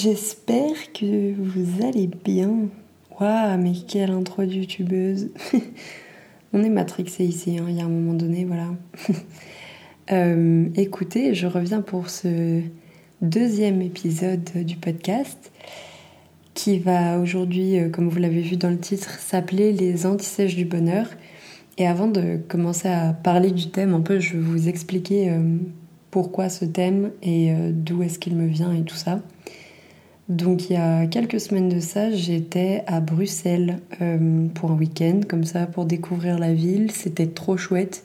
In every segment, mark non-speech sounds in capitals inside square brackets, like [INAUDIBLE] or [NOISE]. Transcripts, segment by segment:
J'espère que vous allez bien. Waouh, mais quelle intro de youtubeuse. [LAUGHS] On est matrixé ici, hein, il y a un moment donné, voilà. [LAUGHS] Euh, écoutez, je reviens pour ce deuxième épisode du podcast qui va aujourd'hui, euh, comme vous l'avez vu dans le titre, s'appeler Les antisèches du bonheur. Et avant de commencer à parler du thème, un peu, je vais vous expliquer euh, pourquoi ce thème et d'où est-ce qu'il me vient et tout ça. Donc il y a quelques semaines de ça, j'étais à Bruxelles euh, pour un week-end, comme ça, pour découvrir la ville. C'était trop chouette.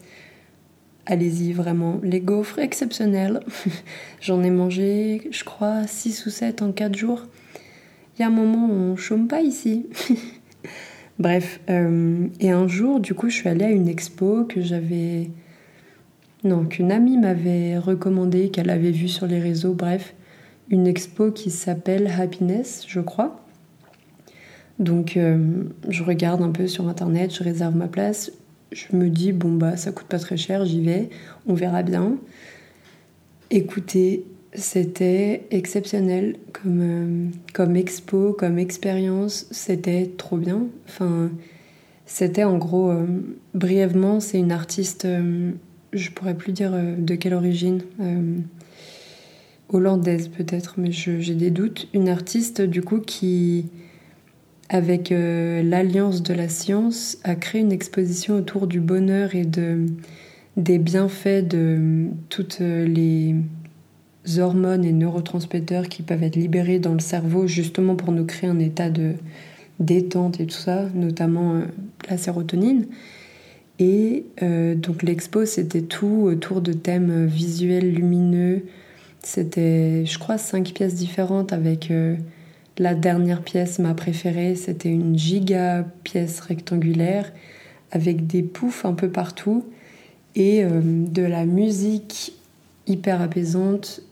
Allez-y, vraiment. Les gaufres exceptionnels. [LAUGHS] J'en ai mangé, je crois, 6 ou 7 en 4 jours. Il y a un moment on chôme pas ici. [LAUGHS] Bref, euh, et un jour, du coup, je suis allée à une expo que j'avais... Non, qu'une amie m'avait recommandé, qu'elle avait vue sur les réseaux, bref une expo qui s'appelle Happiness, je crois. Donc euh, je regarde un peu sur internet, je réserve ma place. Je me dis, bon bah ça coûte pas très cher, j'y vais, on verra bien. Écoutez, c'était exceptionnel comme, euh, comme expo, comme expérience, c'était trop bien. Enfin, c'était en gros, euh, brièvement, c'est une artiste, je pourrais plus dire de quelle origine hollandaise peut-être, mais j'ai des doutes. Une artiste du coup qui, avec euh, l'alliance de la science, a créé une exposition autour du bonheur et de, des bienfaits de toutes les hormones et neurotransmetteurs qui peuvent être libérés dans le cerveau justement pour nous créer un état de détente et tout ça, notamment euh, la sérotonine. Et euh, donc l'expo, c'était tout autour de thèmes visuels, lumineux, c'était, je crois, cinq pièces différentes avec euh, la dernière pièce, ma préférée. C'était une giga pièce rectangulaire avec des poufs un peu partout et euh, de la musique hyper apaisante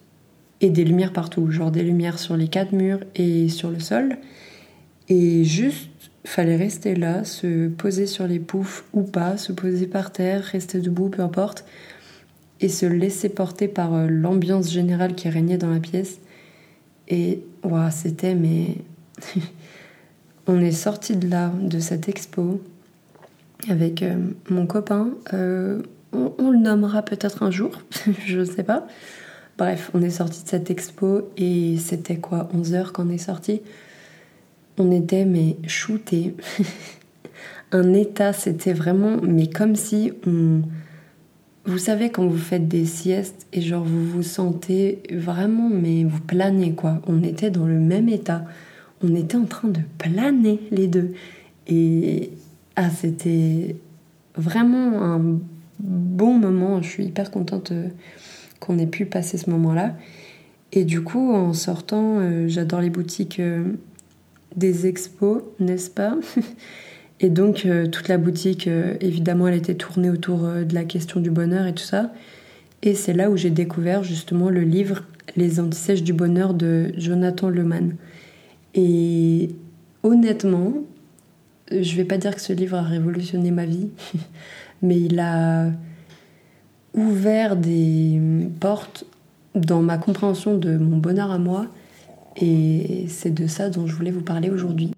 et des lumières partout, genre des lumières sur les quatre murs et sur le sol. Et juste, fallait rester là, se poser sur les poufs ou pas, se poser par terre, rester debout, peu importe et se laisser porter par euh, l'ambiance générale qui régnait dans la pièce. Et wow, c'était mais [LAUGHS] on est sorti de là, de cette expo, avec euh, mon copain. Euh, on, le nommera peut-être un jour, [LAUGHS] je sais pas. Bref, on est sorti de cette expo et c'était quoi, 11 heures quand on est sorti? On était mais shootés. [LAUGHS] un état, c'était vraiment, mais comme si on vous savez, quand vous faites des siestes et genre vous vous sentez vraiment, mais vous planez quoi. On était dans le même état. On était en train de planer les deux. Et ah, c'était vraiment un bon moment. Je suis hyper contente euh, qu'on ait pu passer ce moment-là. Et du coup, en sortant, euh, j'adore les boutiques euh, des expos, n'est-ce pas? [LAUGHS] Et donc, euh, toute la boutique, euh, évidemment, elle était tournée autour euh, de la question du bonheur et tout ça. Et c'est là où j'ai découvert justement le livre Les antisèches du bonheur de Jonathan Leman. Et honnêtement, je vais pas dire que ce livre a révolutionné ma vie, [LAUGHS] mais il a ouvert des portes dans ma compréhension de mon bonheur à moi. Et c'est de ça dont je voulais vous parler aujourd'hui.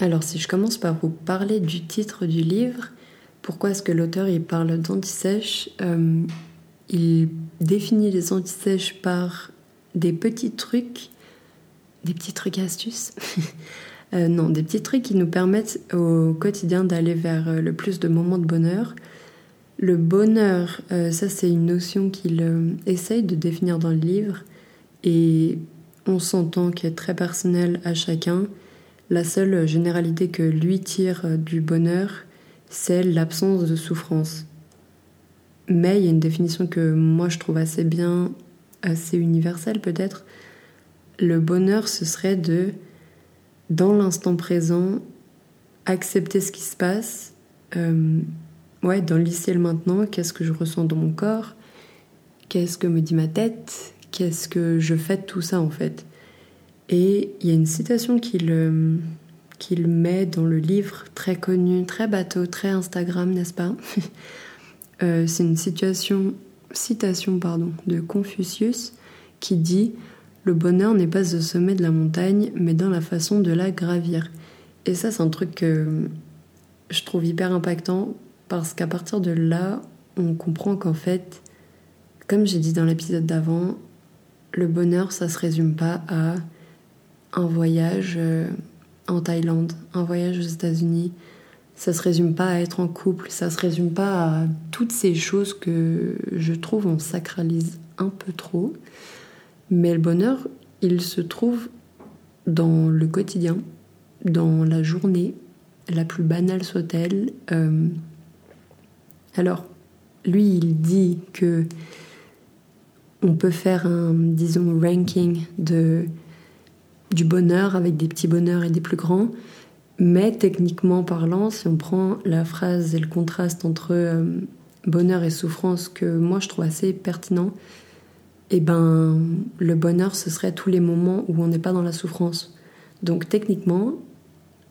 Alors si je commence par vous parler du titre du livre, pourquoi est-ce que l'auteur il parle d'antisèche euh, Il définit les antisèches par des petits trucs, des petits trucs astuces. [LAUGHS] euh, non, des petits trucs qui nous permettent au quotidien d'aller vers euh, le plus de moments de bonheur. Le bonheur, euh, ça c'est une notion qu'il essaye de définir dans le livre et on s'entend qu'elle est très personnelle à chacun. La seule généralité que lui tire du bonheur, c'est l'absence de souffrance. Mais il y a une définition que moi je trouve assez bien, assez universelle peut-être. Le bonheur, ce serait de, dans l'instant présent, accepter ce qui se passe, euh, ouais, dans l'ici et le maintenant, qu'est-ce que je ressens dans mon corps, qu'est-ce que me dit ma tête, qu'est-ce que je fais de tout ça en fait? Et il y a une citation qu'il qu'il met dans le livre, très connu, très bateau, très Instagram, n'est-ce pas [LAUGHS] euh, C'est une situation citation pardon, de Confucius qui dit Le bonheur n'est pas au sommet de la montagne, mais dans la façon de la gravir. Et ça, c'est un truc que je trouve hyper impactant parce qu'à partir de là, on comprend qu'en fait, comme j'ai dit dans l'épisode d'avant, le bonheur, ça se résume pas à un voyage euh, en Thaïlande, un voyage aux États-Unis. Ça se résume pas à être en couple, ça se résume pas à toutes ces choses que je trouve on sacralise un peu trop. Mais le bonheur, il se trouve dans le quotidien, dans la journée, la plus banale soit-elle. Euh, alors, lui, il dit que on peut faire un, disons, ranking de, du bonheur avec des petits bonheurs et des plus grands. Mais techniquement parlant, si on prend la phrase et le contraste entre euh, bonheur et souffrance que moi je trouve assez pertinent, eh ben le bonheur ce serait tous les moments où on n'est pas dans la souffrance. Donc techniquement,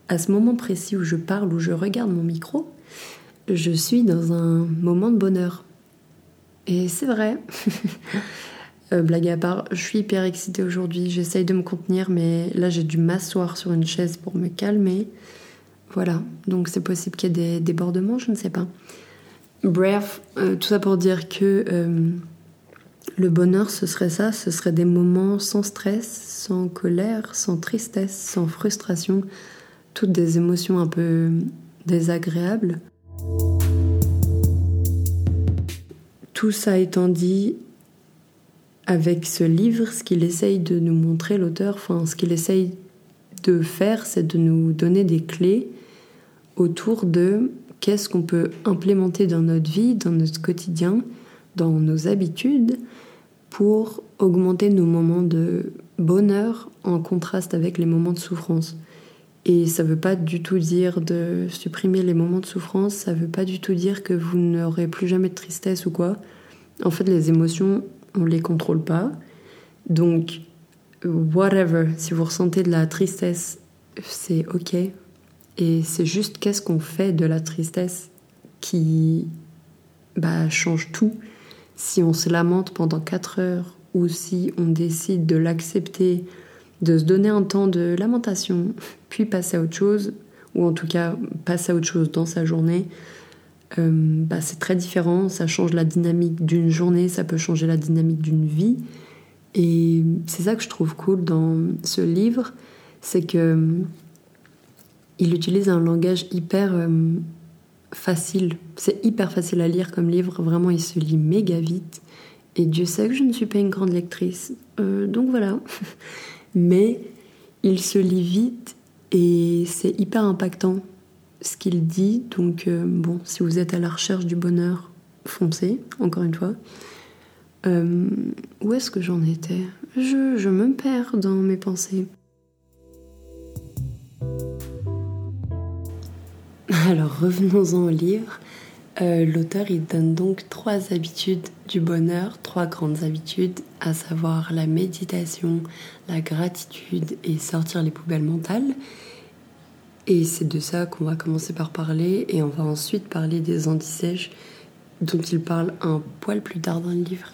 à ce moment précis où je parle, où je regarde mon micro, je suis dans un moment de bonheur. Et c'est vrai. [LAUGHS] Euh, blague à part, je suis hyper excitée aujourd'hui. J'essaye de me contenir, mais là j'ai dû m'asseoir sur une chaise pour me calmer. Voilà, donc c'est possible qu'il y ait des débordements, je ne sais pas. Bref, euh, tout ça pour dire que euh, le bonheur, ce serait ça, ce serait des moments sans stress, sans colère, sans tristesse, sans frustration, toutes des émotions un peu désagréables. Tout ça étant dit, avec ce livre, ce qu'il essaye de nous montrer, l'auteur, enfin, ce qu'il essaye de faire, c'est de nous donner des clés autour de qu'est-ce qu'on peut implémenter dans notre vie, dans notre quotidien, dans nos habitudes, pour augmenter nos moments de bonheur en contraste avec les moments de souffrance. Et ça ne veut pas du tout dire de supprimer les moments de souffrance, ça ne veut pas du tout dire que vous n'aurez plus jamais de tristesse ou quoi. En fait, les émotions, on ne les contrôle pas. Donc, whatever, si vous ressentez de la tristesse, c'est ok. Et c'est juste qu'est-ce qu'on fait de la tristesse qui bah, change tout. Si on se lamente pendant 4 heures ou si on décide de l'accepter de se donner un temps de lamentation, [LAUGHS] puis passer à autre chose, ou en tout cas passer à autre chose dans sa journée, euh, bah, c'est très différent. Ça change la dynamique d'une journée, ça peut changer la dynamique d'une vie. Et c'est ça que je trouve cool dans ce livre, c'est que euh, il utilise un langage hyper euh, facile. C'est hyper facile à lire comme livre. Vraiment, il se lit méga vite. Et Dieu sait que je ne suis pas une grande lectrice. donc voilà. [LAUGHS] mais il se lit vite et c'est hyper impactant ce qu'il dit. Donc, euh, bon, si vous êtes à la recherche du bonheur, foncez, encore une fois. Euh, où est-ce que j'en étais? Je, me perds dans mes pensées. [LAUGHS] Alors, revenons-en au livre. Euh, l'auteur il donne donc trois habitudes du bonheur, trois grandes habitudes, à savoir la méditation, la gratitude et sortir les poubelles mentales. Et c'est de ça qu'on va commencer par parler et on va ensuite parler des antisèches dont il parle un poil plus tard dans le livre.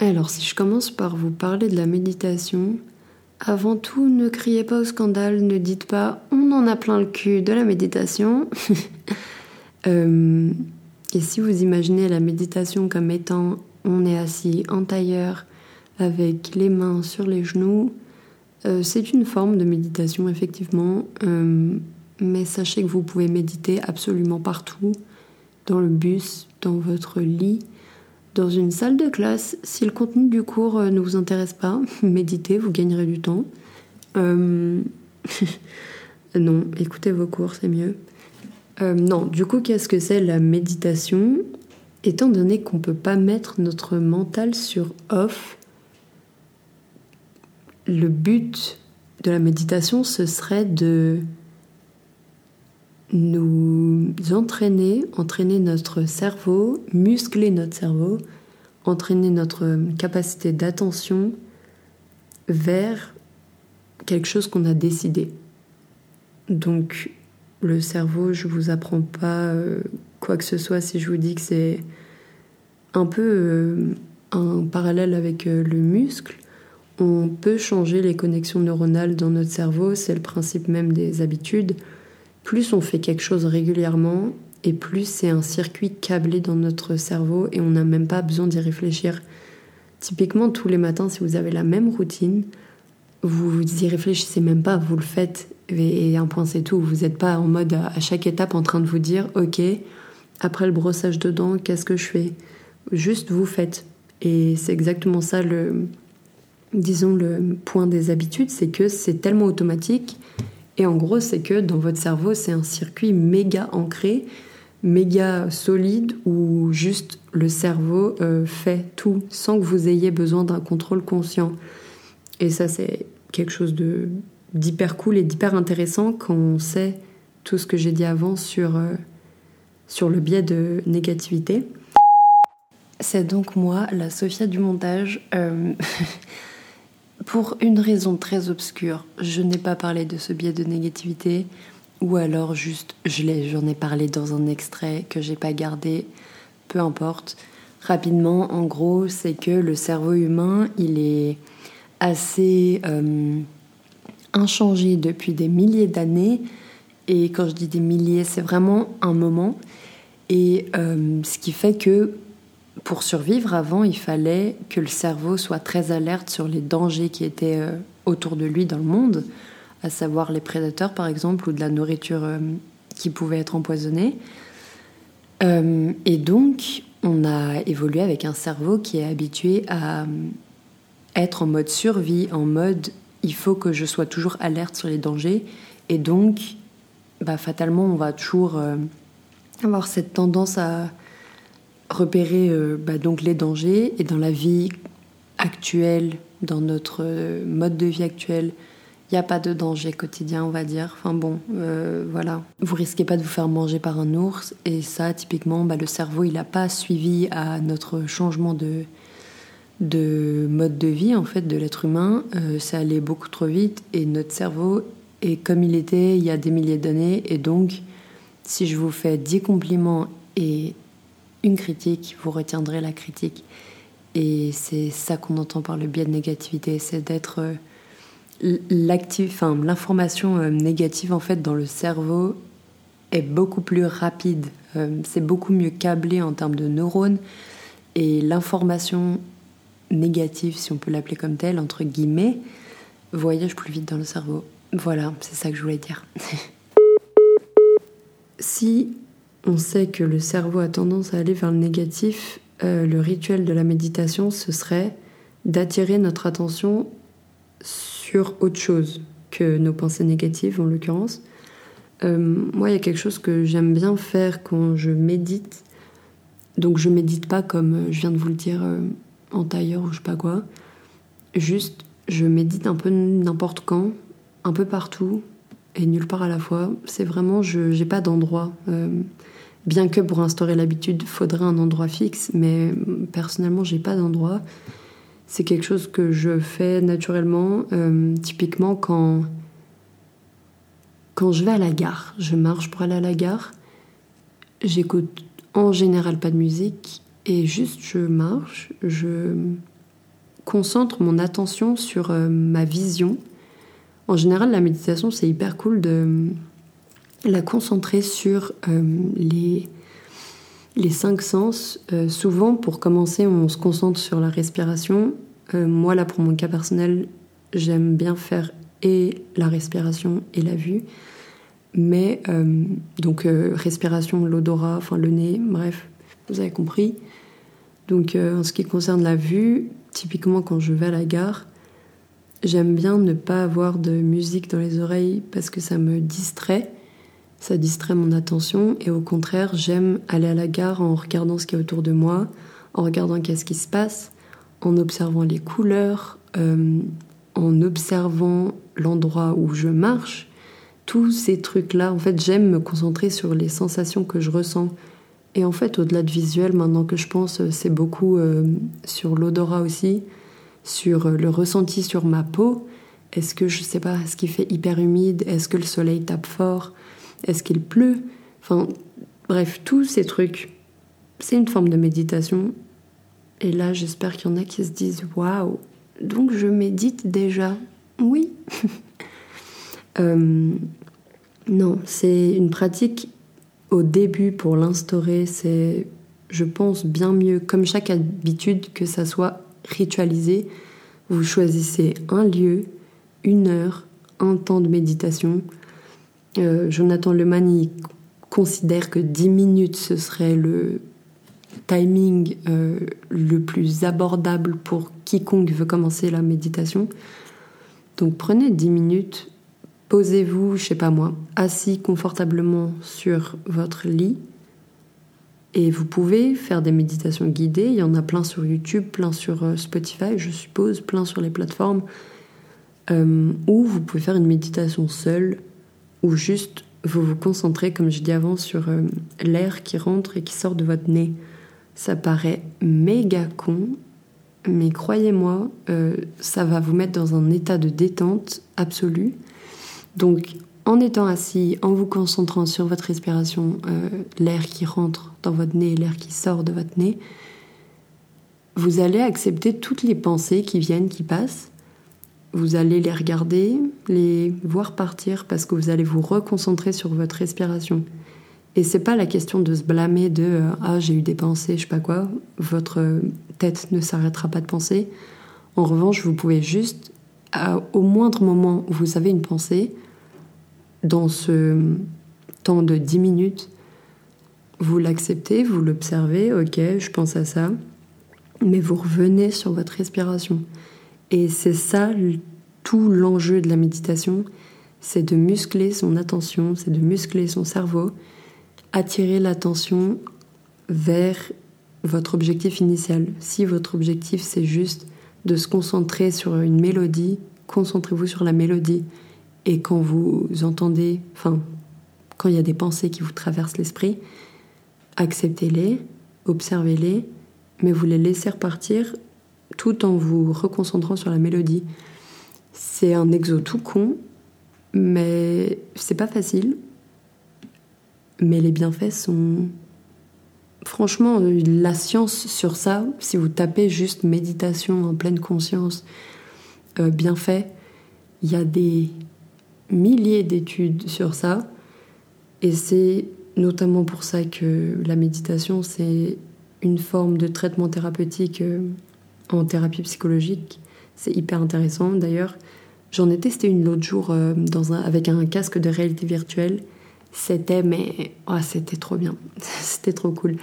Alors si je commence par vous parler de la méditation, avant tout, ne criez pas au scandale, ne dites pas on en a plein le cul de la méditation. [LAUGHS] Euh, et si vous imaginez la méditation comme étant on est assis en tailleur avec les mains sur les genoux, euh, c'est une forme de méditation effectivement, euh, mais sachez que vous pouvez méditer absolument partout, dans le bus, dans votre lit, dans une salle de classe, si le contenu du cours euh, ne vous intéresse pas, [LAUGHS] méditez, vous gagnerez du temps. [LAUGHS] Non, écoutez vos cours, c'est mieux. Non, du coup, qu'est-ce que c'est la méditation? Étant donné qu'on ne peut pas mettre notre mental sur off, le but de la méditation, ce serait de nous entraîner, entraîner notre cerveau, muscler notre cerveau, entraîner notre capacité d'attention vers quelque chose qu'on a décidé. Donc le cerveau, je vous apprends pas euh, quoi quoi que ce soit si je vous dis que c'est un peu euh, un parallèle avec euh, le muscle. On peut changer les connexions neuronales dans notre cerveau, c'est le principe même des habitudes. Plus on fait quelque chose régulièrement, et plus c'est un circuit câblé dans notre cerveau et on n'a même pas besoin d'y réfléchir. Typiquement, tous les matins, si vous avez la même routine, vous y réfléchissez même pas, vous le faites et un point c'est tout. Vous n'êtes pas en mode à chaque étape en train de vous dire ok, après le brossage de dents, qu'est-ce que je fais? Juste vous faites. Et c'est exactement ça le, disons le point des habitudes, c'est que c'est tellement automatique. Et en gros, c'est que dans votre cerveau, c'est un circuit méga ancré, méga solide, où juste le cerveau euh, fait tout sans que vous ayez besoin d'un contrôle conscient. Et ça, c'est quelque chose de d'hyper cool et d'hyper intéressant quand on sait tout ce que j'ai dit avant sur, euh, sur le biais de négativité. C'est donc moi, la Sophia du montage. Euh, [LAUGHS] pour une raison très obscure, je n'ai pas parlé de ce biais de négativité, ou alors juste j'en ai, parlé dans un extrait que j'ai pas gardé, peu importe. Rapidement, en gros, c'est que le cerveau humain, il est assez euh, inchangé depuis des milliers d'années. Et quand je dis des milliers, c'est vraiment un moment. Et euh, ce qui fait que pour survivre avant, il fallait que le cerveau soit très alerte sur les dangers qui étaient euh, autour de lui dans le monde, à savoir les prédateurs par exemple, ou de la nourriture euh, qui pouvait être empoisonnée. et donc, on a évolué avec un cerveau qui est habitué à être en mode survie, en mode il faut que je sois toujours alerte sur les dangers. Et donc, bah, fatalement, on va toujours euh, avoir cette tendance à repérer euh, bah, donc les dangers. Et dans la vie actuelle, dans notre euh, mode de vie actuel, il n'y a pas de danger quotidien, on va dire. Enfin bon, voilà. Vous risquez pas de vous faire manger par un ours. Et ça, typiquement, bah, le cerveau, il n'a pas suivi à notre changement de, de mode de vie en fait de l'être humain, euh, ça allait beaucoup trop vite et notre cerveau est comme il était il y a des milliers d'années et donc si je vous fais 10 compliments et une critique, vous retiendrez la critique. Et c'est ça qu'on entend par le biais de négativité, c'est d'être euh, enfin l'information euh, négative en fait dans le cerveau est beaucoup plus rapide, c'est beaucoup mieux câblé en termes de neurones et l'information négative, si on peut l'appeler comme tel, entre guillemets, voyage plus vite dans le cerveau. Voilà, c'est ça que je voulais dire. [LAUGHS] si on sait que le cerveau a tendance à aller vers le négatif, euh, le rituel de la méditation, ce serait d'attirer notre attention sur autre chose que nos pensées négatives en l'occurrence. Euh, moi, il y a quelque chose que j'aime bien faire quand je médite. Donc je médite pas comme je viens de vous le dire euh, en tailleur ou je sais pas quoi. Juste, je médite un peu n'importe quand, un peu partout et nulle part à la fois. C'est vraiment, je n'ai pas d'endroit. Euh, bien que pour instaurer l'habitude, faudrait un endroit fixe, mais personnellement, j'ai pas d'endroit. C'est quelque chose que je fais naturellement, euh, typiquement quand, quand je vais à la gare. Je marche pour aller à la gare. J'écoute en général pas de musique et juste je marche, je concentre mon attention sur euh, ma vision. En général, la méditation, c'est hyper cool de la concentrer sur euh, les, les cinq sens. Euh, souvent, pour commencer, on se concentre sur la respiration. moi, là, pour mon cas personnel, j'aime bien faire et la respiration et la vue. Mais, donc, respiration, l'odorat, enfin le nez, bref, vous avez compris. Donc euh, en ce qui concerne la vue, typiquement quand je vais à la gare, j'aime bien ne pas avoir de musique dans les oreilles parce que ça me distrait, ça distrait mon attention et au contraire j'aime aller à la gare en regardant ce qu'il y a autour de moi, en regardant qu'est-ce qui se passe, en observant les couleurs, euh, en observant l'endroit où je marche. Tous ces trucs-là, en fait, j'aime me concentrer sur les sensations que je ressens et en fait, au-delà de visuel, maintenant que je pense, euh, c'est beaucoup euh, sur l'odorat aussi, sur le ressenti sur ma peau. Est-ce que, je sais pas, est-ce qu'il fait hyper humide Est-ce que le soleil tape fort Est-ce qu'il pleut? Enfin, Bref, tous ces trucs, c'est une forme de méditation. Et là, j'espère qu'il y en a qui se disent Waouh, donc je médite déjà? Oui. [LAUGHS] Euh, non, c'est une pratique au début pour l'instaurer, c'est, je pense, bien mieux, comme chaque habitude, que ça soit ritualisé. Vous choisissez un lieu, une heure, un temps de méditation. Euh, Jonathan Leman, il considère que 10 minutes, ce serait le timing euh, le plus abordable pour quiconque veut commencer la méditation. Donc prenez 10 minutes, posez-vous, je sais pas moi, assis confortablement sur votre lit. Et vous pouvez faire des méditations guidées. Il y en a plein sur YouTube, plein sur euh, Spotify, je suppose, plein sur les plateformes. Euh, ou vous pouvez faire une méditation seule, ou juste vous vous concentrez, comme je dis avant, sur l'air qui rentre et qui sort de votre nez. Ça paraît méga con, mais croyez-moi, euh, ça va vous mettre dans un état de détente absolue. Donc, en étant assis, en vous concentrant sur votre respiration, euh, l'air qui rentre dans votre nez et l'air qui sort de votre nez, vous allez accepter toutes les pensées qui viennent, qui passent. Vous allez les regarder, les voir partir parce que vous allez vous reconcentrer sur votre respiration. Et c'est pas la question de se blâmer de euh, ah j'ai eu des pensées, je sais pas quoi. Votre tête ne s'arrêtera pas de penser. En revanche, vous pouvez juste, au moindre moment où vous avez une pensée, dans ce temps de 10 minutes, vous l'acceptez, vous l'observez, ok, je pense à ça, mais vous revenez sur votre respiration. Et c'est ça tout l'enjeu de la méditation, c'est de muscler son attention, c'est de muscler son cerveau attirer l'attention vers votre objectif initial. Si votre objectif c'est juste de se concentrer sur une mélodie, concentrez-vous sur la mélodie. Et quand vous entendez, enfin, quand il y a des pensées qui vous traversent l'esprit, acceptez-les, observez-les, mais vous les laissez repartir tout en vous reconcentrant sur la mélodie. C'est un exo tout con, mais c'est pas facile. Mais les bienfaits sont... Franchement, la science sur ça, si vous tapez juste méditation en pleine conscience, euh, bienfaits, il y a des milliers d'études sur ça. Et c'est notamment pour ça que la méditation, c'est une forme de traitement thérapeutique euh, en thérapie psychologique. C'est hyper intéressant. D'ailleurs, j'en ai testé une l'autre jour euh, dans un, avec un casque de réalité virtuelle c'était mais oh, c'était trop bien, [LAUGHS] c'était trop cool.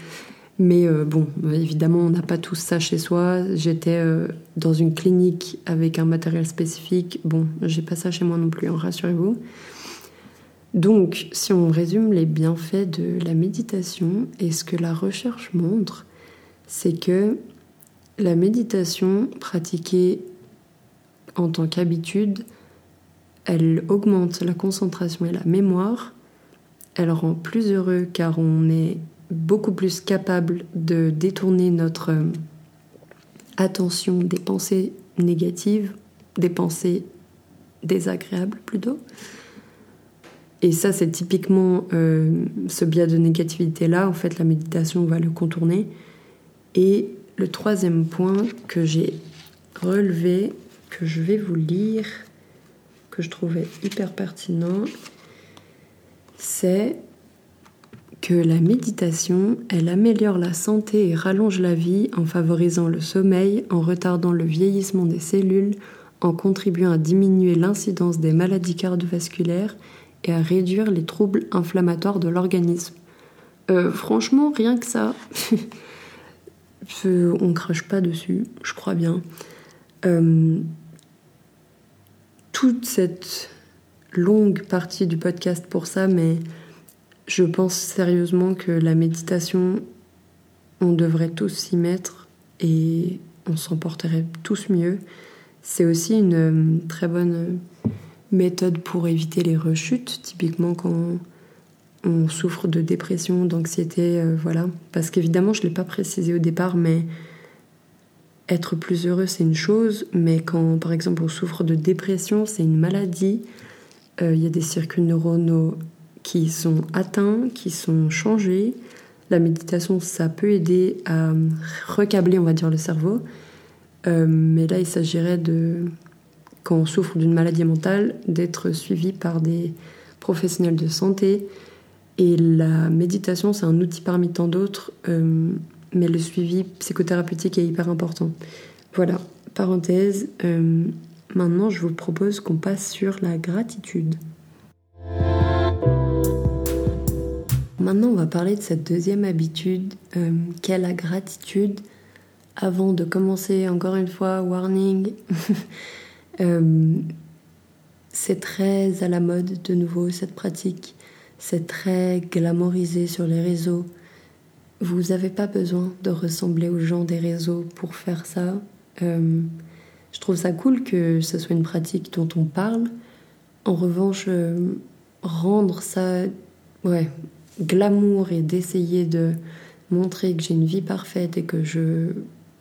Mais euh, bon, évidemment, on n'a pas tout ça chez soi. J'étais euh, dans une clinique avec un matériel spécifique. Bon, j'ai pas ça chez moi non plus, hein, rassurez-vous. Donc, si on résume les bienfaits de la méditation et ce que la recherche montre, c'est que la méditation pratiquée en tant qu'habitude, elle augmente la concentration et la mémoire, elle rend plus heureux car on est beaucoup plus capable de détourner notre euh, attention des pensées négatives, des pensées désagréables plutôt. Et ça, c'est typiquement euh, ce biais de négativité-là. En fait, la méditation va le contourner. Le troisième point que j'ai relevé, que je vais vous lire, que je trouvais hyper pertinent, c'est que la méditation, elle améliore la santé et rallonge la vie en favorisant le sommeil, en retardant le vieillissement des cellules, en contribuant à diminuer l'incidence des maladies cardiovasculaires et à réduire les troubles inflammatoires de l'organisme. Euh, franchement, rien que ça, [LAUGHS] on crache pas dessus, je crois bien. Euh, toute cette longue partie du podcast pour ça, mais je pense sérieusement que la méditation, on devrait tous s'y mettre et on s'en porterait tous mieux. C'est aussi une euh, très bonne méthode pour éviter les rechutes, typiquement quand on souffre de dépression, d'anxiété, euh, voilà. Parce qu'évidemment, je ne l'ai pas précisé au départ, mais être plus heureux, c'est une chose, mais quand par exemple on souffre de dépression, c'est une maladie, euh, il y a des circuits neuronaux qui sont atteints, qui sont changés. La méditation, ça peut aider à recabler, on va dire, le cerveau. Euh, mais là, il s'agirait de, quand on souffre d'une maladie mentale, d'être suivi par des professionnels de santé. Et la méditation, c'est un outil parmi tant d'autres, euh, mais le suivi psychothérapeutique est hyper important. Voilà, parenthèse. Euh, maintenant, je vous propose qu'on passe sur la gratitude. Maintenant, on va parler de cette deuxième habitude euh, qu'est la gratitude. Avant de commencer, encore une fois, warning, [LAUGHS] c'est très à la mode de nouveau cette pratique. C'est très glamorisé sur les réseaux. Vous n'avez pas besoin de ressembler aux gens des réseaux pour faire ça. Euh, je trouve ça cool que ce soit une pratique dont on parle. En revanche, euh, rendre ça ouais, glamour et d'essayer de montrer que j'ai une vie parfaite et que je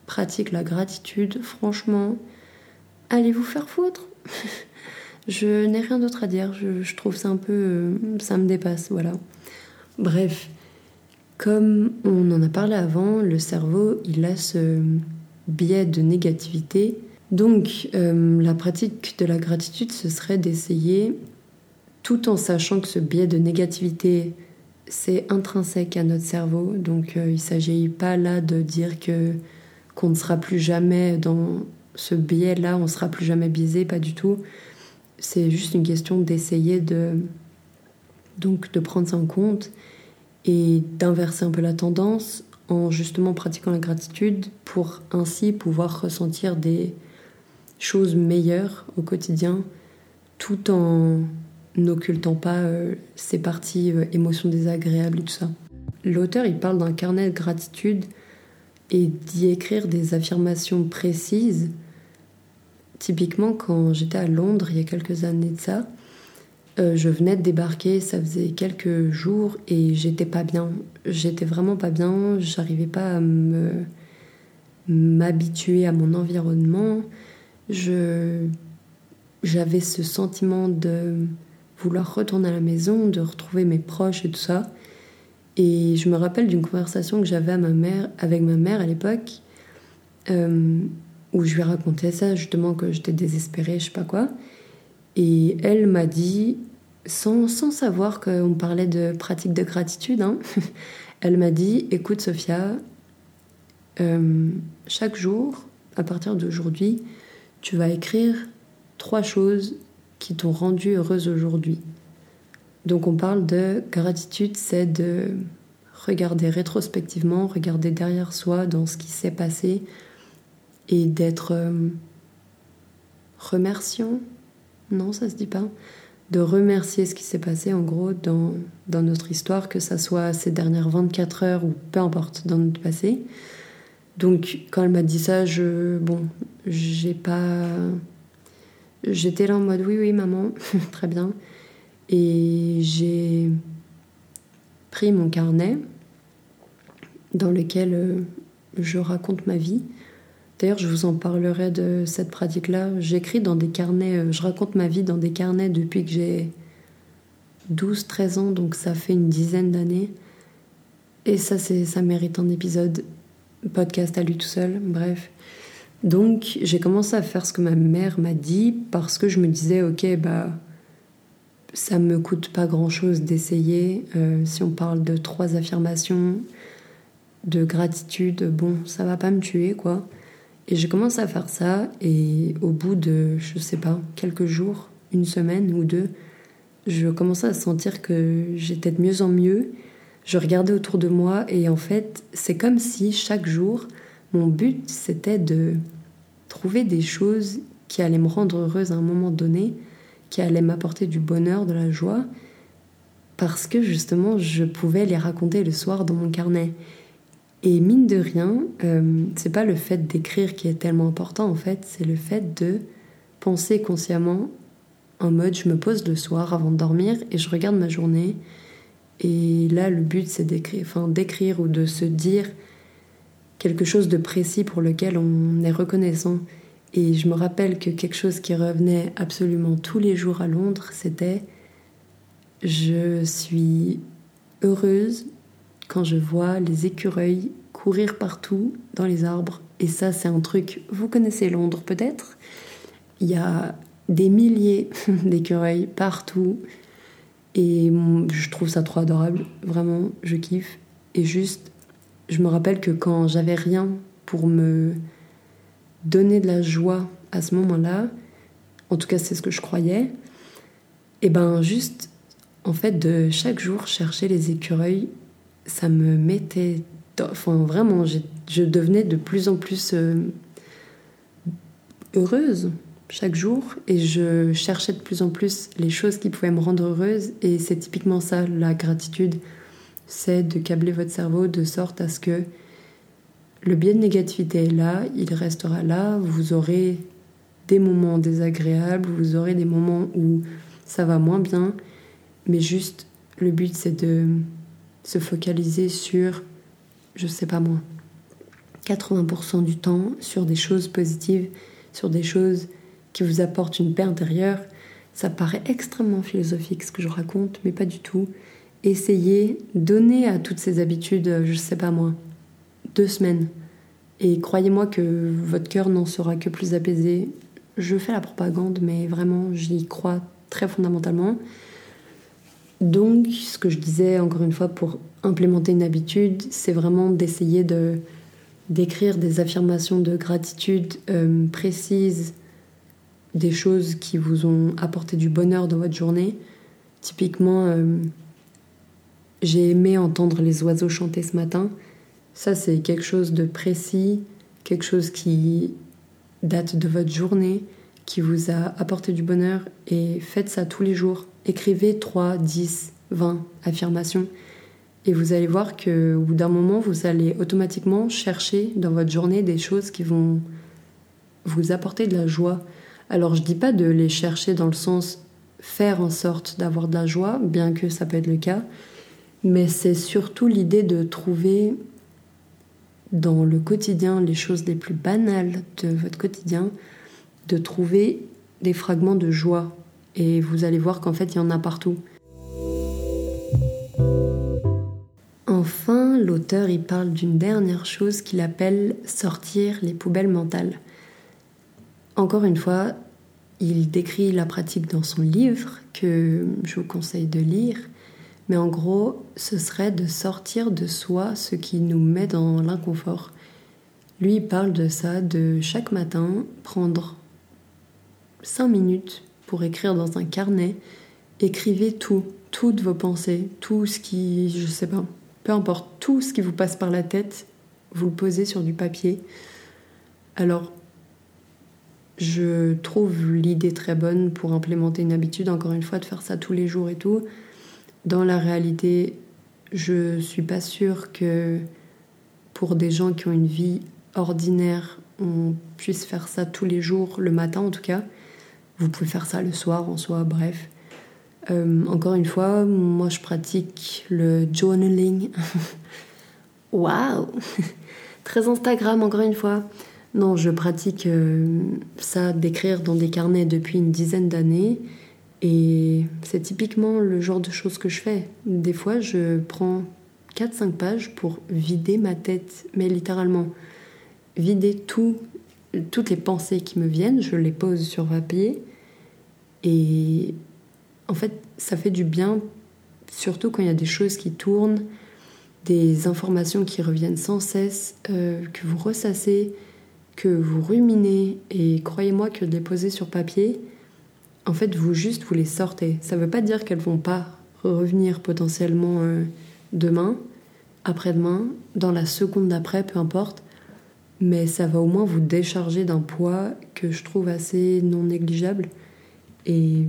pratique la gratitude, franchement, allez vous faire foutre. [LAUGHS] je n'ai rien d'autre à dire. Je, trouve ça un peu. Euh, ça me dépasse, voilà. Bref, comme on en a parlé avant, le cerveau, il a ce biais de négativité donc euh, la pratique de la gratitude, ce serait d'essayer, tout en sachant que ce biais de négativité, c'est intrinsèque à notre cerveau. Donc euh, il ne s'agit pas là de dire qu'on ne sera plus jamais dans ce biais-là, on ne sera plus jamais biaisé, pas du tout. C'est juste une question d'essayer de donc de prendre ça en compte et d'inverser un peu la tendance en justement pratiquant la gratitude pour ainsi pouvoir ressentir des choses meilleures au quotidien tout en n'occultant pas euh, ces parties euh, émotions désagréables et tout ça. L'auteur, il parle d'un carnet de gratitude et d'y écrire des affirmations précises. Typiquement, quand j'étais à Londres il y a quelques années de ça, euh, je venais de débarquer, ça faisait quelques jours et j'étais pas bien. J'étais vraiment pas bien, j'arrivais pas à m'habituer à mon environnement je j'avais ce sentiment de vouloir retourner à la maison, de retrouver mes proches et tout ça. Et je me rappelle d'une conversation que j'avais avec ma mère à l'époque, euh, où je lui racontais ça, justement, que j'étais désespérée, je sais pas quoi. Et elle m'a dit, sans, sans savoir qu'on parlait de pratique de gratitude, hein, [LAUGHS] elle m'a dit Écoute, Sophia, euh, chaque jour, à partir d'aujourd'hui, tu vas écrire trois choses qui t'ont rendu heureuse aujourd'hui. Donc on parle de gratitude, c'est de regarder rétrospectivement, regarder derrière soi dans ce qui s'est passé et d'être euh, remerciant. Non, ça se dit pas. De remercier ce qui s'est passé en gros dans, dans notre histoire, que ça soit ces dernières 24 heures ou peu importe dans notre passé. Donc quand elle m'a dit ça, je bon, j'ai pas j'étais là en mode oui oui maman, [LAUGHS] très bien. Et j'ai pris mon carnet dans lequel euh, je raconte ma vie. D'ailleurs, je vous en parlerai de cette pratique-là. J'écris dans des carnets, euh, je raconte ma vie dans des carnets depuis que j'ai 12-13 ans, donc ça fait une dizaine d'années. Et ça, ça mérite un épisode podcast à lui tout seul, bref. Donc j'ai commencé à faire ce que ma mère m'a dit parce que je me disais ok bah ça me coûte pas grand chose d'essayer. Euh, si on parle de trois affirmations de gratitude, bon ça va pas me tuer quoi. Et j'ai commencé à faire ça et au bout de je sais pas quelques jours, une semaine ou deux, je commençais à sentir que j'étais de mieux en mieux je regardais autour de moi et en fait, c'est comme si chaque jour, mon but, c'était de trouver des choses qui allaient me rendre heureuse à un moment donné, qui allaient m'apporter du bonheur, de la joie, parce que justement, je pouvais les raconter le soir dans mon carnet. Et mine de rien, euh, c'est pas le fait d'écrire qui est tellement important en fait, c'est le fait de penser consciemment en mode je me pose le soir avant de dormir et je regarde ma journée et là, le but, c'est d'écrire, enfin, d'écrire ou de se dire quelque chose de précis pour lequel on est reconnaissant. Et je me rappelle que quelque chose qui revenait absolument tous les jours à Londres, c'était je suis heureuse quand je vois les écureuils courir partout dans les arbres. Et ça, c'est un truc, vous connaissez Londres peut-être? Il y a des milliers [LAUGHS] d'écureuils partout. Et je trouve ça trop adorable. Vraiment, je kiffe. Et juste, je me rappelle que quand j'avais rien pour me donner de la joie à ce moment-là, en tout cas c'est ce que je croyais, et ben juste, en fait, de chaque jour chercher les écureuils, ça me mettait... Enfin vraiment, je devenais de plus en plus euh, heureuse chaque jour et je cherchais de plus en plus les choses qui pouvaient me rendre heureuse et c'est typiquement ça la gratitude. C'est de câbler votre cerveau de sorte à ce que le biais de négativité est là, il restera là, vous aurez des moments désagréables, vous aurez des moments où ça va moins bien, mais juste le but c'est de se focaliser sur, je sais pas moi, 80% du temps sur des choses positives, sur des choses qui vous apportent une paix intérieure. Ça paraît extrêmement philosophique ce que je raconte, mais pas du tout. Essayez, donnez à toutes ces habitudes, je sais pas moi, deux semaines. Et croyez-moi que votre cœur n'en sera que plus apaisé. Je fais la propagande, mais vraiment, j'y crois très fondamentalement. Donc, ce que je disais encore une fois pour implémenter une habitude, c'est vraiment d'essayer de d'écrire des affirmations de gratitude euh, précises, des choses qui vous ont apporté du bonheur dans votre journée. Typiquement, euh, j'ai aimé entendre les oiseaux chanter ce matin. Ça, c'est quelque chose de précis, quelque chose qui date de votre journée, qui vous a apporté du bonheur. Et faites ça tous les jours. Écrivez 3, 10, 20 affirmations. Et vous allez voir qu'au bout d'un moment, vous allez automatiquement chercher dans votre journée des choses qui vont vous apporter de la joie. Alors je dis pas de les chercher dans le sens faire en sorte d'avoir de la joie, bien que ça peut être le cas, mais c'est surtout l'idée de trouver dans le quotidien les choses les plus banales de votre quotidien, de trouver des fragments de joie. Et vous allez voir qu'en fait, il y en a partout. Enfin, l'auteur il parle d'une dernière chose qu'il appelle sortir les poubelles mentales. Encore une fois, il décrit la pratique dans son livre que je vous conseille de lire mais en gros, ce serait de sortir de soi ce qui nous met dans l'inconfort. Lui, il parle de ça, de chaque matin prendre 5 minutes pour écrire dans un carnet. Écrivez tout, toutes vos pensées, tout ce qui, je sais pas, peu importe, tout ce qui vous passe par la tête, vous le posez sur du papier. Alors, je trouve l'idée très bonne pour implémenter une habitude, encore une fois, de faire ça tous les jours et tout. Dans la réalité, je suis pas sûre que pour des gens qui ont une vie ordinaire, on puisse faire ça tous les jours, le matin en tout cas. Vous pouvez faire ça le soir en soi, bref. Euh, encore une fois, moi je pratique le journaling. [LAUGHS] Waouh [LAUGHS] Très Instagram, encore une fois. Non, je pratique euh, ça d'écrire dans des carnets depuis une dizaine d'années. Et c'est typiquement le genre de choses que je fais. Des fois, je prends 4-5 pages pour vider ma tête, mais littéralement, vider tout, toutes les pensées qui me viennent, je les pose sur papier. Et en fait, ça fait du bien, surtout quand il y a des choses qui tournent, des informations qui reviennent sans cesse, euh, que vous ressassez, que vous ruminez. Et croyez-moi que de les poser sur papier, en fait, vous juste vous les sortez. Ça ne veut pas dire qu'elles vont pas revenir potentiellement euh, demain, après-demain, dans la seconde d'après, peu importe. Mais ça va au moins vous décharger d'un poids que je trouve assez non négligeable. Et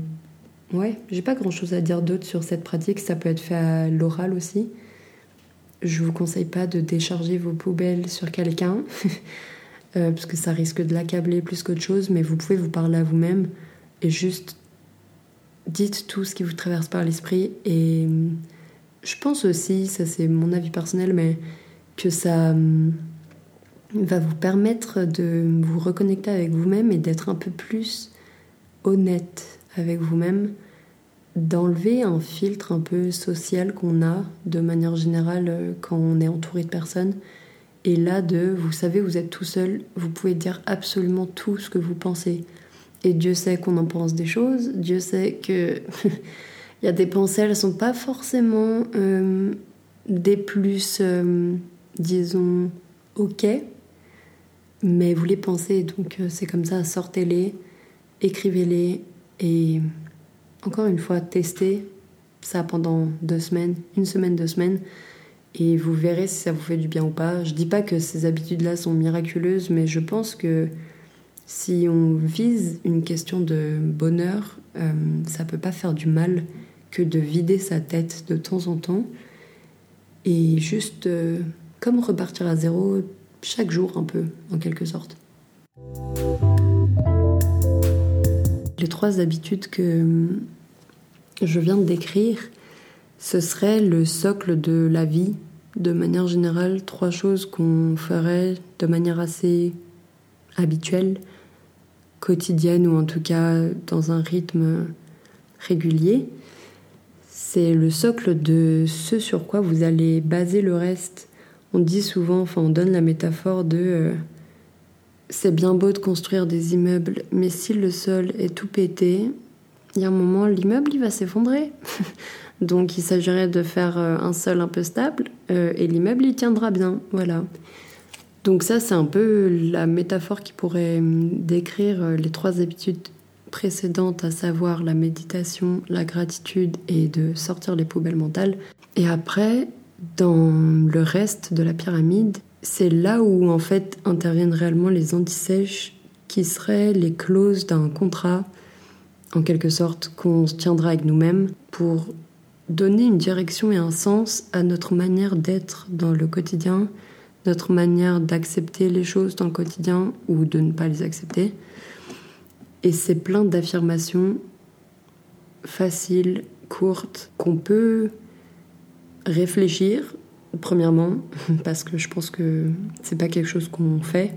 ouais, j'ai pas grand chose à dire d'autre sur cette pratique. Ça peut être fait à l'oral aussi. Je vous conseille pas de décharger vos poubelles sur quelqu'un, [LAUGHS] euh, parce que ça risque de l'accabler plus qu'autre chose, mais vous pouvez vous parler à vous-même et juste dites tout ce qui vous traverse par l'esprit et hum, je pense aussi, ça c'est mon avis personnel, mais que ça hum, va vous permettre de vous reconnecter avec vous-même et d'être un peu plus honnête avec vous-même, d'enlever un filtre un peu social qu'on a de manière générale euh, quand on est entouré de personnes. Et là, de, vous savez, vous êtes tout seul, vous pouvez dire absolument tout ce que vous pensez. Et Dieu sait qu'on en pense des choses, Dieu sait que [LAUGHS] il y a des pensées, elles sont pas forcément euh, des plus, euh, disons, ok, mais vous les pensez, donc c'est comme ça, sortez-les, écrivez-les et encore une fois, testez ça pendant deux semaines, une semaine, deux semaines, et vous verrez si ça vous fait du bien ou pas. Je dis pas que ces habitudes-là sont miraculeuses, mais je pense que si on vise une question de bonheur, euh, ça peut pas faire du mal que de vider sa tête de temps en temps et juste euh, comme repartir à zéro chaque jour un peu, en quelque sorte. Les trois habitudes que je viens de décrire, ce serait le socle de la vie. De manière générale, trois choses qu'on ferait de manière assez habituelle, quotidienne ou en tout cas dans un rythme régulier. C'est le socle de ce sur quoi vous allez baser le reste. On dit souvent, enfin on donne la métaphore de euh, c'est bien beau de construire des immeubles, mais si le sol est tout pété, il y a un moment, l'immeuble, il va s'effondrer. [LAUGHS] Donc il s'agirait de faire euh, un sol un peu stable euh, et l'immeuble, il tiendra bien. Voilà. Donc ça, c'est un peu la métaphore qui pourrait décrire les trois habitudes précédentes, à savoir la méditation, la gratitude et de sortir les poubelles mentales. Et après, dans le reste de la pyramide, c'est là où en fait interviennent réellement les antisèches qui seraient les clauses d'un contrat en quelque sorte, qu'on se tiendra avec nous-mêmes pour donner une direction et un sens à notre manière d'être dans le quotidien, notre manière d'accepter les choses dans le quotidien ou de ne pas les accepter. Et c'est plein d'affirmations faciles, courtes, qu'on peut réfléchir, premièrement, [LAUGHS] parce que je pense que c'est pas quelque chose qu'on fait,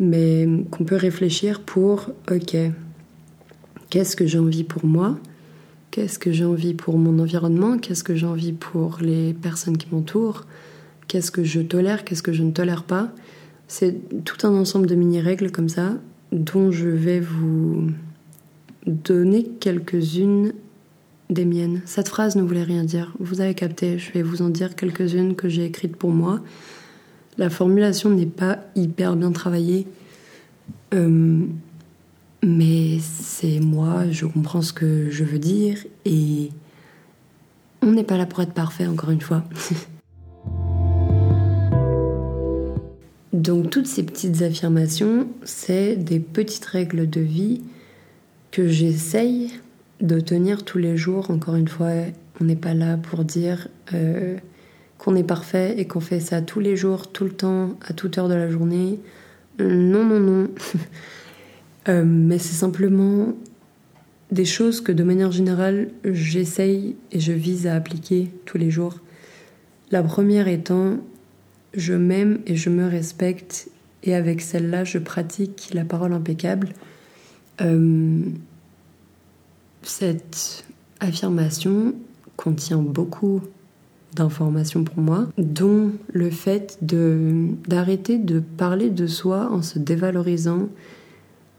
mais qu'on peut réfléchir pour, ok, Qu'est-ce que j'ai envie pour moi? Qu'est-ce que j'ai envie pour mon environnement? Qu'est-ce que j'ai envie pour les personnes qui m'entourent? Qu'est-ce que je tolère? Qu'est-ce que je ne tolère pas? C'est tout un ensemble de mini-règles comme ça dont je vais vous donner quelques-unes des miennes. Cette phrase ne voulait rien dire. Vous avez capté, je vais vous en dire quelques-unes que j'ai écrites pour moi. La formulation n'est pas hyper bien travaillée. Euh, mais c'est moi, je comprends ce que je veux dire et on n'est pas là pour être parfait encore une fois. [LAUGHS] Donc toutes ces petites affirmations, c'est des petites règles de vie que j'essaye de tenir tous les jours. Encore une fois, on n'est pas là pour dire euh, qu'on est parfait et qu'on fait ça tous les jours, tout le temps, à toute heure de la journée. Non, non, non. [LAUGHS] Euh, mais c'est simplement des choses que de manière générale, j'essaye et je vise à appliquer tous les jours. La première étant, je m'aime et je me respecte, et avec celle-là, je pratique la parole impeccable. Euh, cette affirmation contient beaucoup d'informations pour moi, dont le fait d'arrêter de parler de soi en se dévalorisant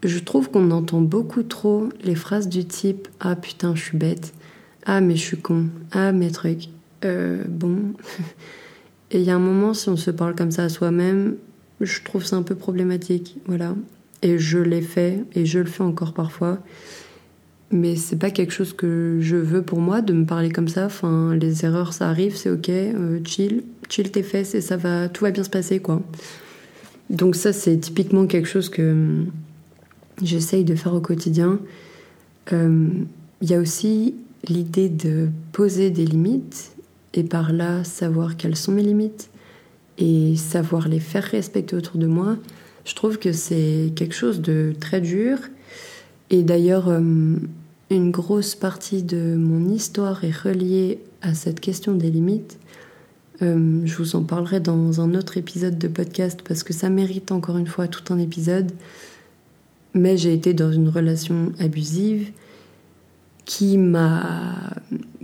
je trouve qu'on entend beaucoup trop les phrases du type Ah putain, je suis bête. Ah, mais je suis con. Ah, mes trucs. Euh, bon. [LAUGHS] Et il y a un moment, si on se parle comme ça à soi-même, je trouve ça un peu problématique. Voilà. Et je l'ai fait, et je le fais encore parfois. Mais c'est pas quelque chose que je veux pour moi de me parler comme ça. Enfin, les erreurs, ça arrive, c'est ok. Euh, chill, chill tes fesses et ça va, tout va bien se passer, quoi. Donc ça, c'est typiquement quelque chose que j'essaye de faire au quotidien. Il euh, y a aussi l'idée de poser des limites et par là savoir quelles sont mes limites et savoir les faire respecter autour de moi. Je trouve que c'est quelque chose de très dur et d'ailleurs euh, une grosse partie de mon histoire est reliée à cette question des limites. Euh, je vous en parlerai dans un autre épisode de podcast parce que ça mérite encore une fois tout un épisode. Mais j'ai été dans une relation abusive qui m'a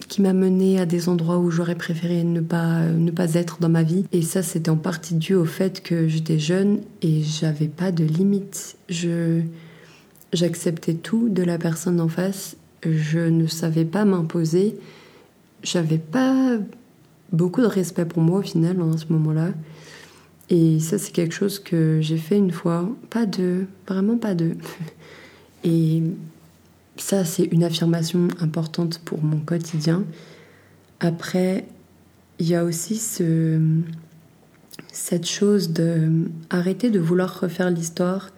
qui mené à des endroits où j'aurais préféré ne pas ne pas être dans ma vie. Et ça c'était en partie dû au fait que j'étais jeune et j'avais pas de limites. Je j'acceptais tout de la personne en face. Je ne savais pas m'imposer. J'avais pas beaucoup de respect pour moi au final hein, à ce moment-là. Et ça c'est quelque chose que j'ai fait une fois. Pas deux vraiment pas deux [LAUGHS] et ça, c'est une affirmation importante pour mon quotidien. Après, il y a aussi ce, cette chose de arrêter de vouloir refaire l'histoire,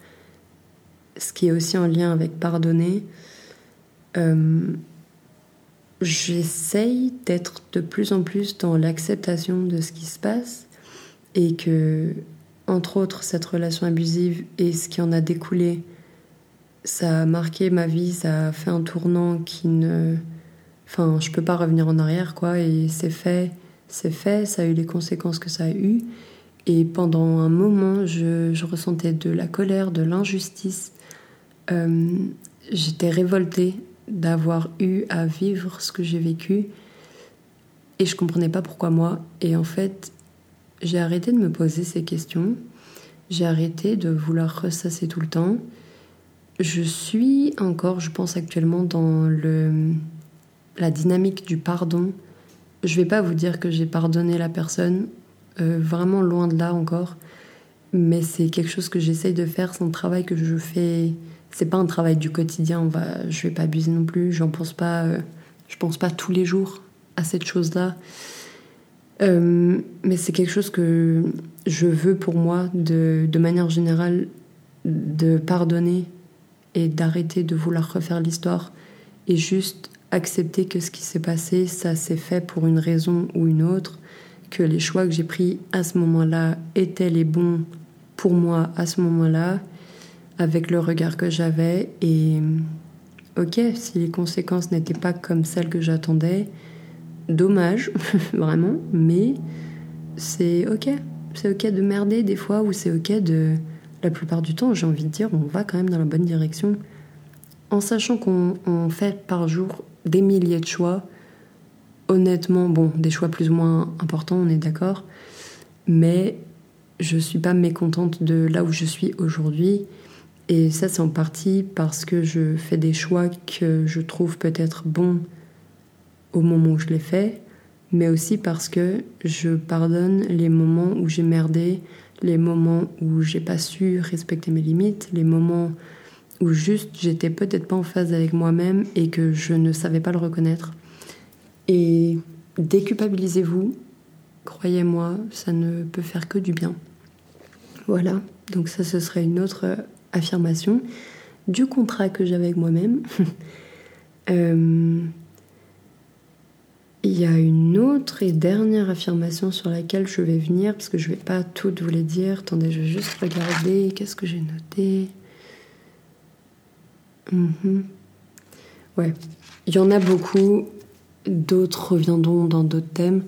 ce qui est aussi en lien avec pardonner. Euh, j'essaye d'être de plus en plus dans l'acceptation de ce qui se passe et que, entre autres, cette relation abusive et ce qui en a découlé ça a marqué ma vie, ça a fait un tournant qui ne. Enfin, je peux pas revenir en arrière, quoi. Et c'est fait, c'est fait, ça a eu les conséquences que ça a eu. Et pendant un moment, je, ressentais de la colère, de l'injustice. Euh, j'étais révoltée d'avoir eu à vivre ce que j'ai vécu. Et je comprenais pas pourquoi moi. Et en fait, j'ai arrêté de me poser ces questions. J'ai arrêté de vouloir ressasser tout le temps. Je suis encore, je pense actuellement, dans le, la dynamique du pardon. Je vais pas vous dire que j'ai pardonné la personne, euh, vraiment loin de là encore, mais c'est quelque chose que j'essaye de faire. C'est un travail que je fais. C'est pas un travail du quotidien. On va, je vais pas abuser non plus. J'en pense pas. Euh, je pense pas tous les jours à cette chose-là. Euh, mais c'est quelque chose que je veux pour moi, de, de manière générale, de pardonner et d'arrêter de vouloir refaire l'histoire et juste accepter que ce qui s'est passé, ça s'est fait pour une raison ou une autre, que les choix que j'ai pris à ce moment-là étaient les bons pour moi à ce moment-là, avec le regard que j'avais. Et ok, si les conséquences n'étaient pas comme celles que j'attendais, dommage, [LAUGHS] vraiment, mais c'est ok. C'est ok de merder des fois, ou c'est ok de la plupart du temps, j'ai envie de dire, on va quand même dans la bonne direction. En sachant qu'on fait par jour des milliers de choix, honnêtement, bon, des choix plus ou moins importants, on est d'accord, mais je suis pas mécontente de là où je suis aujourd'hui. Et ça, c'est en partie parce que je fais des choix que je trouve peut-être bons au moment où je les fais, mais aussi parce que je pardonne les moments où j'ai merdé, les moments où j'ai pas su respecter mes limites, les moments où juste j'étais peut-être pas en phase avec moi-même et que je ne savais pas le reconnaître. Et déculpabilisez-vous, croyez-moi, ça ne peut faire que du bien. Voilà, donc ça ce serait une autre affirmation du contrat que j'avais avec moi-même. [LAUGHS] euh, il y a une autre et dernière affirmation sur laquelle je vais venir, parce que je ne vais pas toutes vous les dire. Attendez, je vais juste regarder. Qu'est-ce que j'ai noté? Mhm. Ouais, il y en a beaucoup. D'autres reviendront dans d'autres thèmes.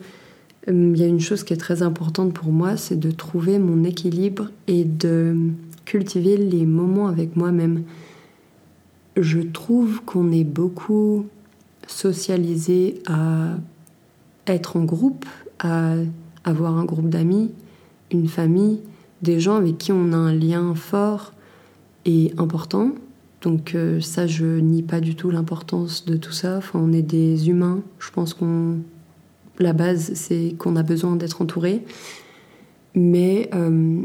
Hum, il y a une chose qui est très importante pour moi, c'est de trouver mon équilibre et de cultiver les moments avec moi-même. Je trouve qu'on est beaucoup socialiser à être en groupe, à avoir un groupe d'amis, une famille, des gens avec qui on a un lien fort et important. Donc euh, ça, je nie pas du tout l'importance de tout ça. Enfin, on est des humains. Je pense qu'on la base, c'est qu'on a besoin d'être entouré. Mais euh,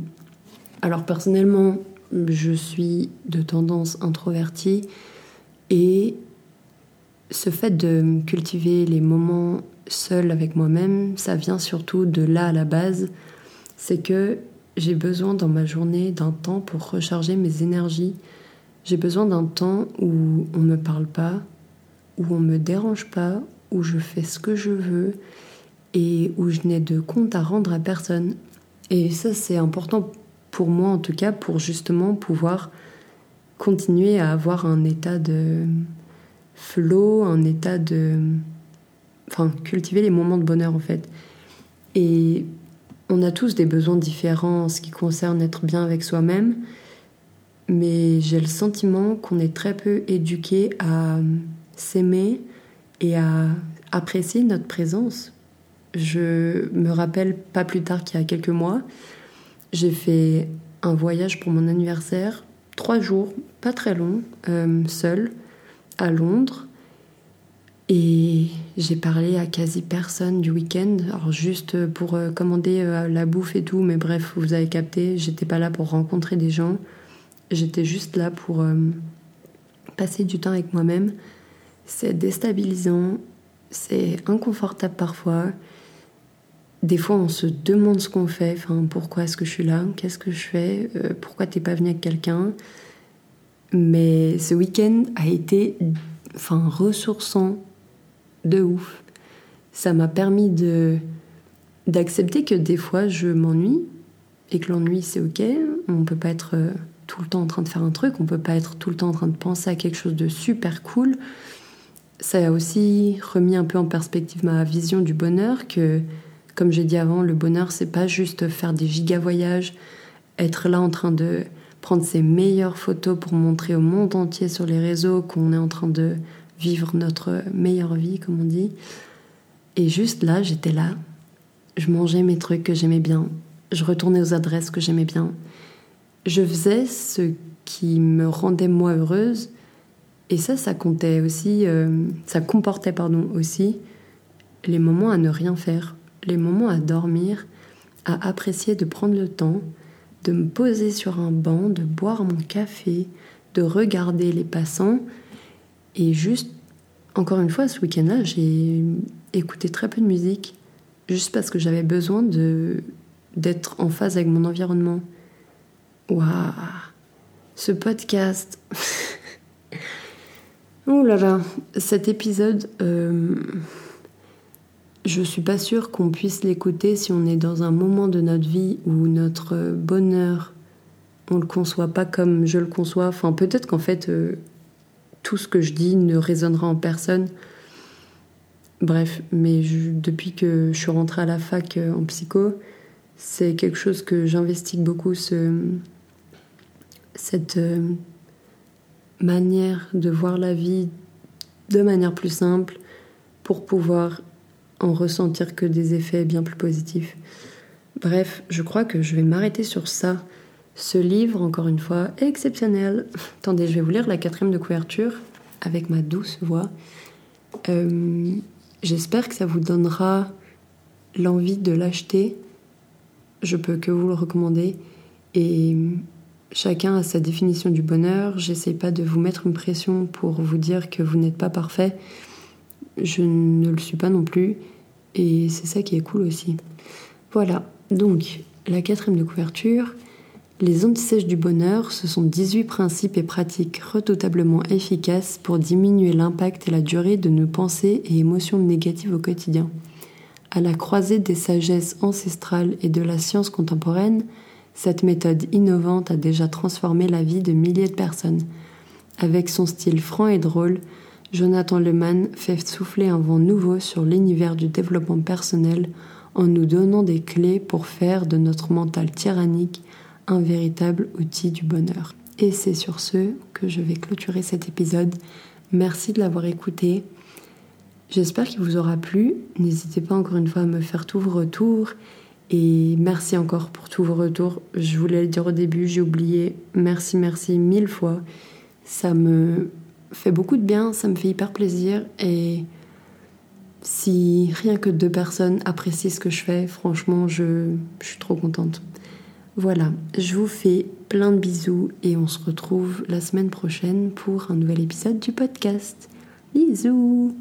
alors personnellement, je suis de tendance introvertie et ce fait de cultiver les moments seuls avec moi-même, ça vient surtout de là à la base. C'est que j'ai besoin dans ma journée d'un temps pour recharger mes énergies. J'ai besoin d'un temps où on ne me parle pas, où on me dérange pas, où je fais ce que je veux et où je n'ai de compte à rendre à personne. Et ça, c'est important pour moi en tout cas, pour justement pouvoir continuer à avoir un état de flow, un état de... Enfin, cultiver les moments de bonheur en fait. Et on a tous des besoins différents en ce qui concerne être bien avec soi-même, mais j'ai le sentiment qu'on est très peu éduqué à s'aimer et à apprécier notre présence. Je me rappelle pas plus tard qu'il y a quelques mois, j'ai fait un voyage pour mon anniversaire, trois jours, pas très long, euh, seul, à Londres. Et j'ai parlé à quasi personne du week-end, alors juste pour euh, commander euh, la bouffe et tout, mais bref, vous avez capté, j'étais pas là pour rencontrer des gens, j'étais juste là pour passer du temps avec moi-même. C'est déstabilisant, c'est inconfortable parfois. Des fois, on se demande ce qu'on fait. Enfin, pourquoi est-ce que je suis là Qu'est-ce que je fais euh, Pourquoi t'es pas venu avec quelqu'un Mais ce week-end a été, enfin, ressourçant de ouf. Ça m'a permis de d'accepter que des fois je m'ennuie et que l'ennui c'est ok. On peut pas être euh, tout le temps en train de faire un truc, on peut pas être tout le temps en train de penser à quelque chose de super cool ça a aussi remis un peu en perspective ma vision du bonheur que, comme j'ai dit avant, le bonheur, c'est pas juste faire des giga voyages, être là en train de prendre ses meilleures photos pour montrer au monde entier sur les réseaux qu'on est en train de vivre notre meilleure vie, comme on dit. Et juste là, j'étais là, je mangeais mes trucs que j'aimais bien, je retournais aux adresses que j'aimais bien, je faisais ce qui me rendait moi heureuse et ça, ça comptait aussi, euh, ça comportait pardon aussi les moments à ne rien faire, les moments à dormir, à apprécier de prendre le temps, de me poser sur un banc, de boire mon café, de regarder les passants. Et juste, encore une fois, ce week-end-là, j'ai écouté très peu de musique, juste parce que j'avais besoin de d'être en phase avec mon environnement. Waouh, ce podcast. [LAUGHS] Oh là là, cet épisode, euh, je suis pas sûre qu'on puisse l'écouter si on est dans un moment de notre vie où notre bonheur, on le conçoit pas comme je le conçois. Enfin, peut-être qu'en fait, euh, tout ce que je dis ne résonnera en personne. Bref, mais depuis que je suis rentrée à la fac euh, en psycho, c'est quelque chose que j'investigue beaucoup, ce, cette manière de voir la vie de manière plus simple pour pouvoir en ressentir que des effets bien plus positifs. Bref, je crois que je vais m'arrêter sur ça. Ce livre, encore une fois, exceptionnel. [LAUGHS] Attendez, je vais vous lire la quatrième de couverture avec ma douce voix. Euh, j'espère que ça vous donnera l'envie de l'acheter. Je peux que vous le recommander. Et Chacun a sa définition du bonheur. J'essaie pas de vous mettre une pression pour vous dire que vous n'êtes pas parfait. Je ne le suis pas non plus. Et c'est ça qui est cool aussi. Voilà. Donc, la quatrième de couverture. Les antisèches du bonheur, ce sont 18 principes et pratiques redoutablement efficaces pour diminuer l'impact et la durée de nos pensées et émotions négatives au quotidien. À la croisée des sagesses ancestrales et de la science contemporaine, cette méthode innovante a déjà transformé la vie de milliers de personnes. Avec son style franc et drôle, Jonathan Lehman fait souffler un vent nouveau sur l'univers du développement personnel en nous donnant des clés pour faire de notre mental tyrannique un véritable outil du bonheur. Et c'est sur ce que je vais clôturer cet épisode. Merci de l'avoir écouté. J'espère qu'il vous aura plu. N'hésitez pas encore une fois à me faire tout vos retours et merci encore pour tous vos retours. Je voulais le dire au début, j'ai oublié. Merci, merci mille fois. Ça me fait beaucoup de bien, ça me fait hyper plaisir. Et si rien que deux personnes apprécient ce que je fais, franchement, je, suis trop contente. Voilà, je vous fais plein de bisous et on se retrouve la semaine prochaine pour un nouvel épisode du podcast. Bisous